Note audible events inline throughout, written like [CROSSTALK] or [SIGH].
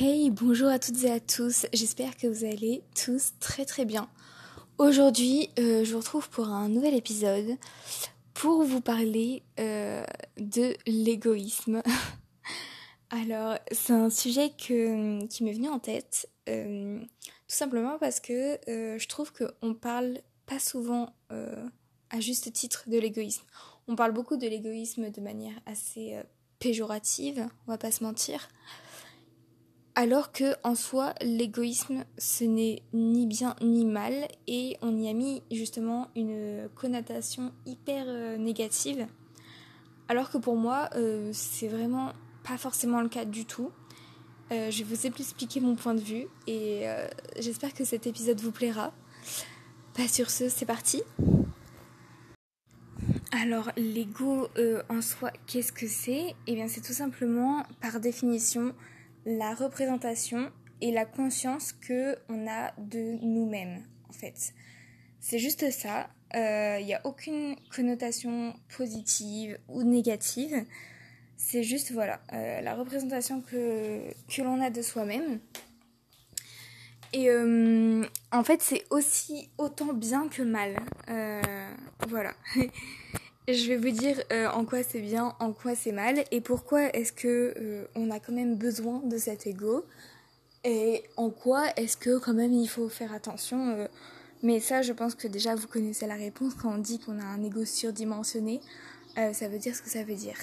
Hey, bonjour à toutes et à tous, j'espère que vous allez tous très très bien. Aujourd'hui, euh, je vous retrouve pour un nouvel épisode pour vous parler euh, de l'égoïsme. [LAUGHS] Alors, c'est un sujet qui m'est venu en tête, euh, tout simplement parce que je trouve qu'on parle pas souvent à juste titre de l'égoïsme. On parle beaucoup de l'égoïsme de manière assez péjorative, on va pas se mentir alors que en soi l'égoïsme ce n'est ni bien ni mal et on y a mis justement une connotation hyper euh, négative alors que pour moi euh, c'est vraiment pas forcément le cas du tout. Euh, je vous expliquer mon point de vue et j'espère que cet épisode vous plaira. Pas bah, sur ce, c'est parti. Alors l'ego en soi, qu'est-ce que c'est? Eh bien c'est tout simplement par définition la représentation et la conscience que on a de nous-mêmes en fait. C'est juste ça. Il euh, n'y a aucune connotation positive ou négative. C'est juste voilà euh, la représentation que, que l'on a de soi-même. Et euh, en fait, c'est aussi autant bien que mal. voilà. [LAUGHS] je vais vous dire euh, en quoi c'est bien, en quoi c'est mal, et pourquoi est-ce que euh, on a quand même besoin de cet ego, et en quoi est-ce que quand même il faut faire attention. Euh, mais ça, je pense que déjà vous connaissez la réponse quand on dit qu'on a un ego surdimensionné, ça veut dire ce que ça veut dire.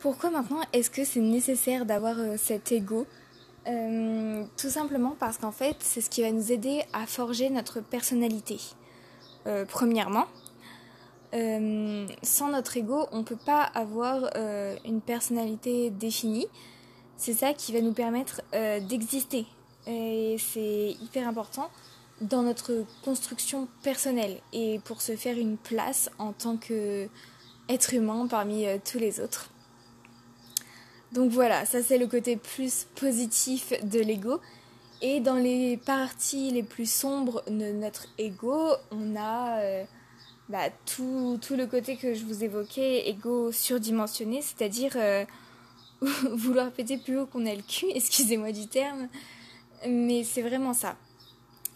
Pourquoi maintenant est-ce que c'est nécessaire d'avoir cet ego Tout simplement parce qu'en fait, c'est ce qui va nous aider à forger notre personnalité. premièrement, euh, sans notre ego, on ne peut pas avoir euh, une personnalité définie. C'est ça qui va nous permettre euh, d'exister. Et c'est hyper important dans notre construction personnelle et pour se faire une place en tant qu'être humain parmi tous les autres. Donc voilà, ça c'est le côté plus positif de l'ego. Et dans les parties les plus sombres de notre ego, on a bah, tout, le côté que je vous évoquais, égo surdimensionné, c'est-à-dire euh, [LAUGHS] vouloir péter plus haut qu'on a le cul, [LAUGHS] excusez-moi du terme, mais c'est vraiment ça.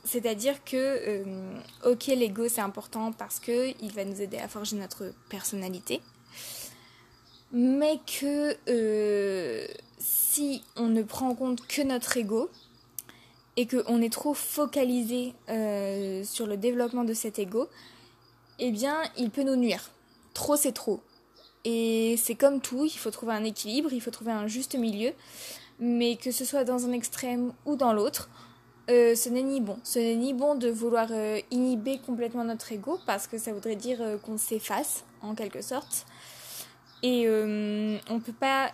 C'est-à-dire que, euh, ok, l'ego c'est important parce que il va nous aider à forger notre personnalité, mais que euh, si on ne prend en compte que notre ego et qu'on est trop focalisé sur le développement de cet ego, eh bien, il peut nous nuire. Trop, c'est trop. Et c'est comme tout, il faut trouver un équilibre, il faut trouver un juste milieu. Mais que ce soit dans un extrême ou dans l'autre, euh, ce n'est ni bon. Ce n'est ni bon de vouloir euh, inhiber complètement notre ego parce que ça voudrait dire euh, qu'on s'efface en quelque sorte. Et on peut pas,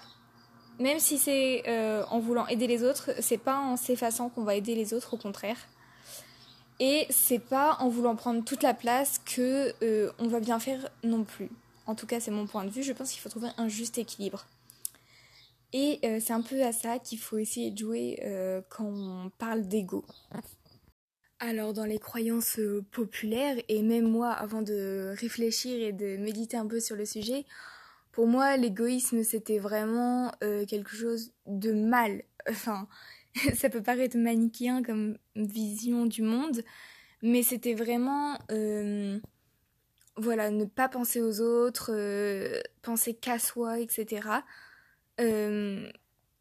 même si c'est en voulant aider les autres, c'est pas en s'effaçant qu'on va aider les autres, au contraire. Et c'est pas en voulant prendre toute la place que euh, on va bien faire non plus. En tout cas, c'est mon point de vue. Je pense qu'il faut trouver un juste équilibre. Et euh, c'est un peu à ça qu'il faut essayer de jouer euh, quand on parle d'ego. Alors dans les croyances populaires, et même moi avant de réfléchir et de méditer un peu sur le sujet, pour moi l'égoïsme c'était vraiment quelque chose de mal. [LAUGHS] Enfin, [LAUGHS] ça peut paraître manichéen comme vision du monde, mais c'était vraiment euh, voilà ne pas penser aux autres, euh, penser qu'à soi, etc. Euh,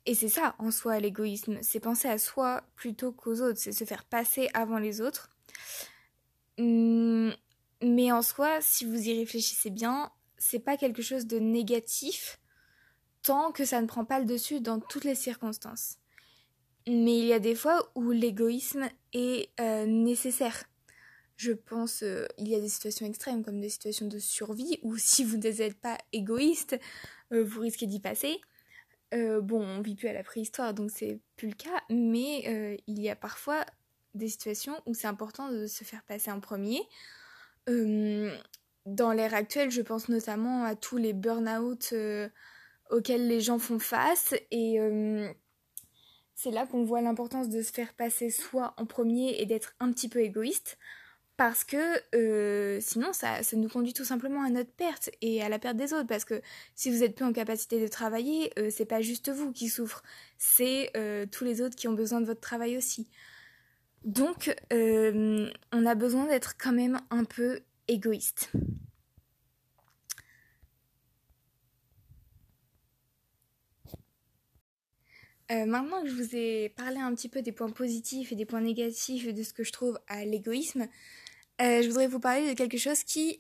et c'est ça en soi l'égoïsme, c'est penser à soi plutôt qu'aux autres, c'est se faire passer avant les autres. Hum, mais en soi, si vous y réfléchissez bien, c'est pas quelque chose de négatif tant que ça ne prend pas le dessus dans toutes les circonstances. Mais il y a des fois où l'égoïsme est euh, nécessaire. Je pense euh, il y a des situations extrêmes comme des situations de survie où si vous n'êtes pas égoïste, euh, vous risquez d'y passer. bon, on vit plus à la préhistoire donc c'est plus le cas, mais il y a parfois des situations où c'est important de se faire passer en premier. dans l'ère actuelle, je pense notamment à tous les burn-out auxquels les gens font face et c'est là qu'on voit l'importance de se faire passer soi en premier et d'être un petit peu égoïste. parce que sinon ça, nous conduit tout simplement à notre perte et à la perte des autres parce que si vous êtes plus en capacité de travailler c'est pas juste vous qui souffrent c'est tous les autres qui ont besoin de votre travail aussi donc on a besoin d'être quand même un peu égoïste Euh, maintenant que je vous ai parlé un petit peu des points positifs et des points négatifs de ce que je trouve à l'égoïsme, euh, je voudrais vous parler de quelque chose qui,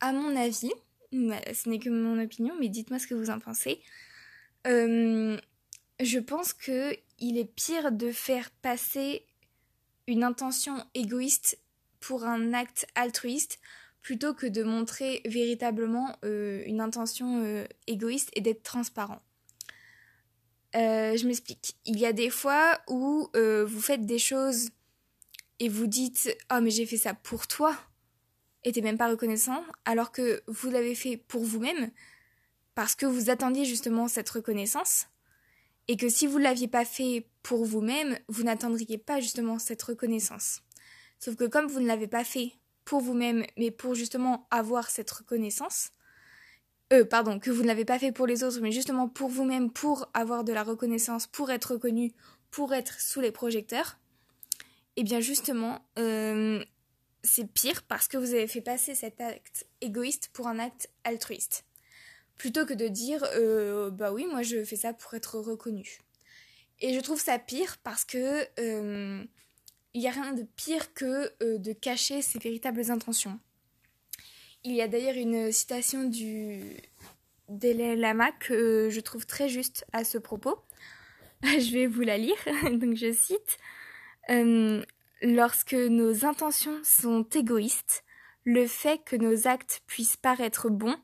à mon avis, ce n'est que mon opinion, mais dites-moi ce que vous en pensez. Euh, je pense que il est pire de faire passer une intention égoïste pour un acte altruiste plutôt que de montrer véritablement une intention égoïste et d'être transparent. Euh, je m'explique. Il y a des fois où euh, vous faites des choses et vous dites Oh, mais j'ai fait ça pour toi et t'es même pas reconnaissant, alors que vous l'avez fait pour vous-même parce que vous attendiez justement cette reconnaissance et que si vous ne l'aviez pas fait pour vous-même, vous n'attendriez pas justement cette reconnaissance. Sauf que comme vous ne l'avez pas fait pour vous-même, mais pour justement avoir cette reconnaissance, euh, pardon, que vous ne l'avez pas fait pour les autres, mais justement pour vous-même, pour avoir de la reconnaissance, pour être reconnu, pour être sous les projecteurs, et eh bien justement, euh, c'est pire parce que vous avez fait passer cet acte égoïste pour un acte altruiste. Plutôt que de dire, euh, bah oui, moi je fais ça pour être reconnu. Et je trouve ça pire parce que il n'y a rien de pire que de cacher ses véritables intentions. Il y a d'ailleurs une citation du Lama que je trouve très juste à ce propos. [LAUGHS] Je vais vous la lire. [LAUGHS] Donc je cite euh, Lorsque nos intentions sont égoïstes, le fait que nos actes puissent paraître bons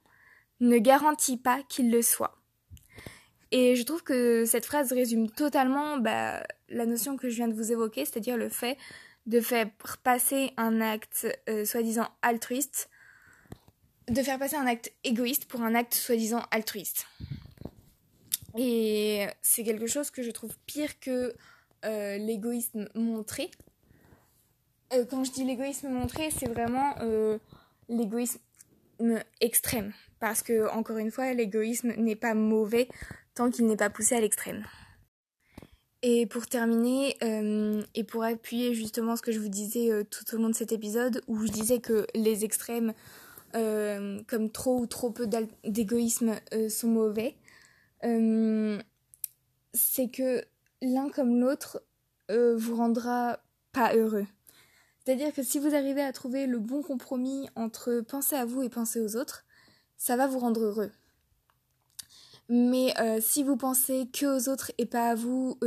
ne garantit pas qu'ils le soient. Et je trouve que cette phrase résume totalement bah, la notion que je viens de vous évoquer, c'est-à-dire le fait de faire passer un acte euh, soi-disant altruiste de faire passer un acte égoïste pour un acte soi-disant altruiste. Et c'est quelque chose que je trouve pire que euh, l'égoïsme montré. Euh, quand je dis l'égoïsme montré, c'est vraiment euh, l'égoïsme extrême. Parce que, encore une fois, l'égoïsme n'est pas mauvais tant qu'il n'est pas poussé à l'extrême. Et pour terminer, et pour appuyer justement ce que je vous disais tout au long de cet épisode, où je disais que les extrêmes euh, comme trop ou trop peu d'égoïsme euh, sont mauvais, euh, c'est que l'un comme l'autre vous rendra pas heureux. C'est-à-dire que si vous arrivez à trouver le bon compromis entre penser à vous et penser aux autres, ça va vous rendre heureux. Mais si vous pensez que aux autres et pas à vous,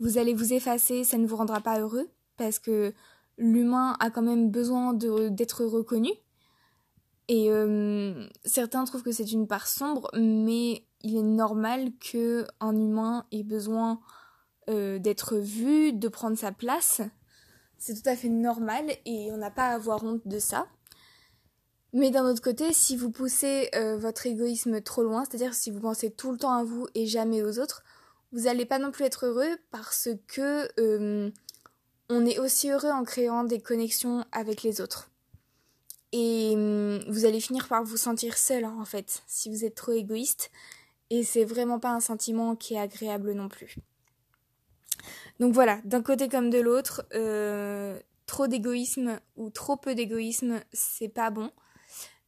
vous allez vous effacer, ça ne vous rendra pas heureux parce que l'humain a quand même besoin d'être reconnu. Et euh, certains trouvent que c'est une part sombre, mais il est normal que un humain ait besoin euh, d'être vu, de prendre sa place. C'est tout à fait normal et on n'a pas à avoir honte de ça. Mais d'un autre côté, si vous poussez euh, votre égoïsme trop loin, c'est-à-dire si vous pensez tout le temps à vous et jamais aux autres, vous n'allez pas non plus être heureux parce que on est aussi heureux en créant des connexions avec les autres. Et hum, vous allez finir par vous sentir seul en fait si vous êtes trop égoïste. Et c'est vraiment pas un sentiment qui est agréable non plus. Donc voilà, d'un côté comme de l'autre, euh, trop d'égoïsme ou trop peu d'égoïsme, c'est pas bon.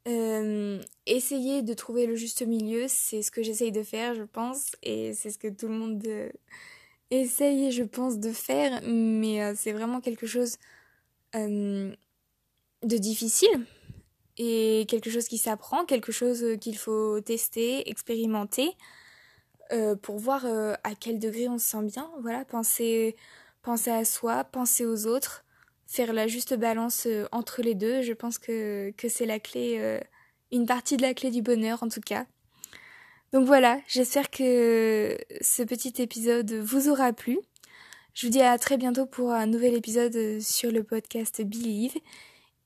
Euh, essayez de trouver le juste milieu, c'est ce que j'essaye de faire, je pense, et c'est ce que tout le monde euh, essaye, je pense, de faire, mais c'est vraiment quelque chose de difficile et quelque chose qui s'apprend, quelque chose euh, qu'il faut tester, expérimenter euh, pour voir euh, à quel degré on se sent bien. Voilà, penser, penser à soi, penser aux autres, faire la juste balance entre les deux. Je pense que, que c'est la clé, une partie de la clé du bonheur en tout cas. Donc voilà, j'espère que ce petit épisode vous aura plu. Je vous dis à très bientôt pour un nouvel épisode sur le podcast Believe.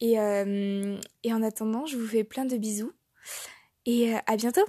Et, euh, et en attendant, je vous fais plein de bisous. Et euh, à bientôt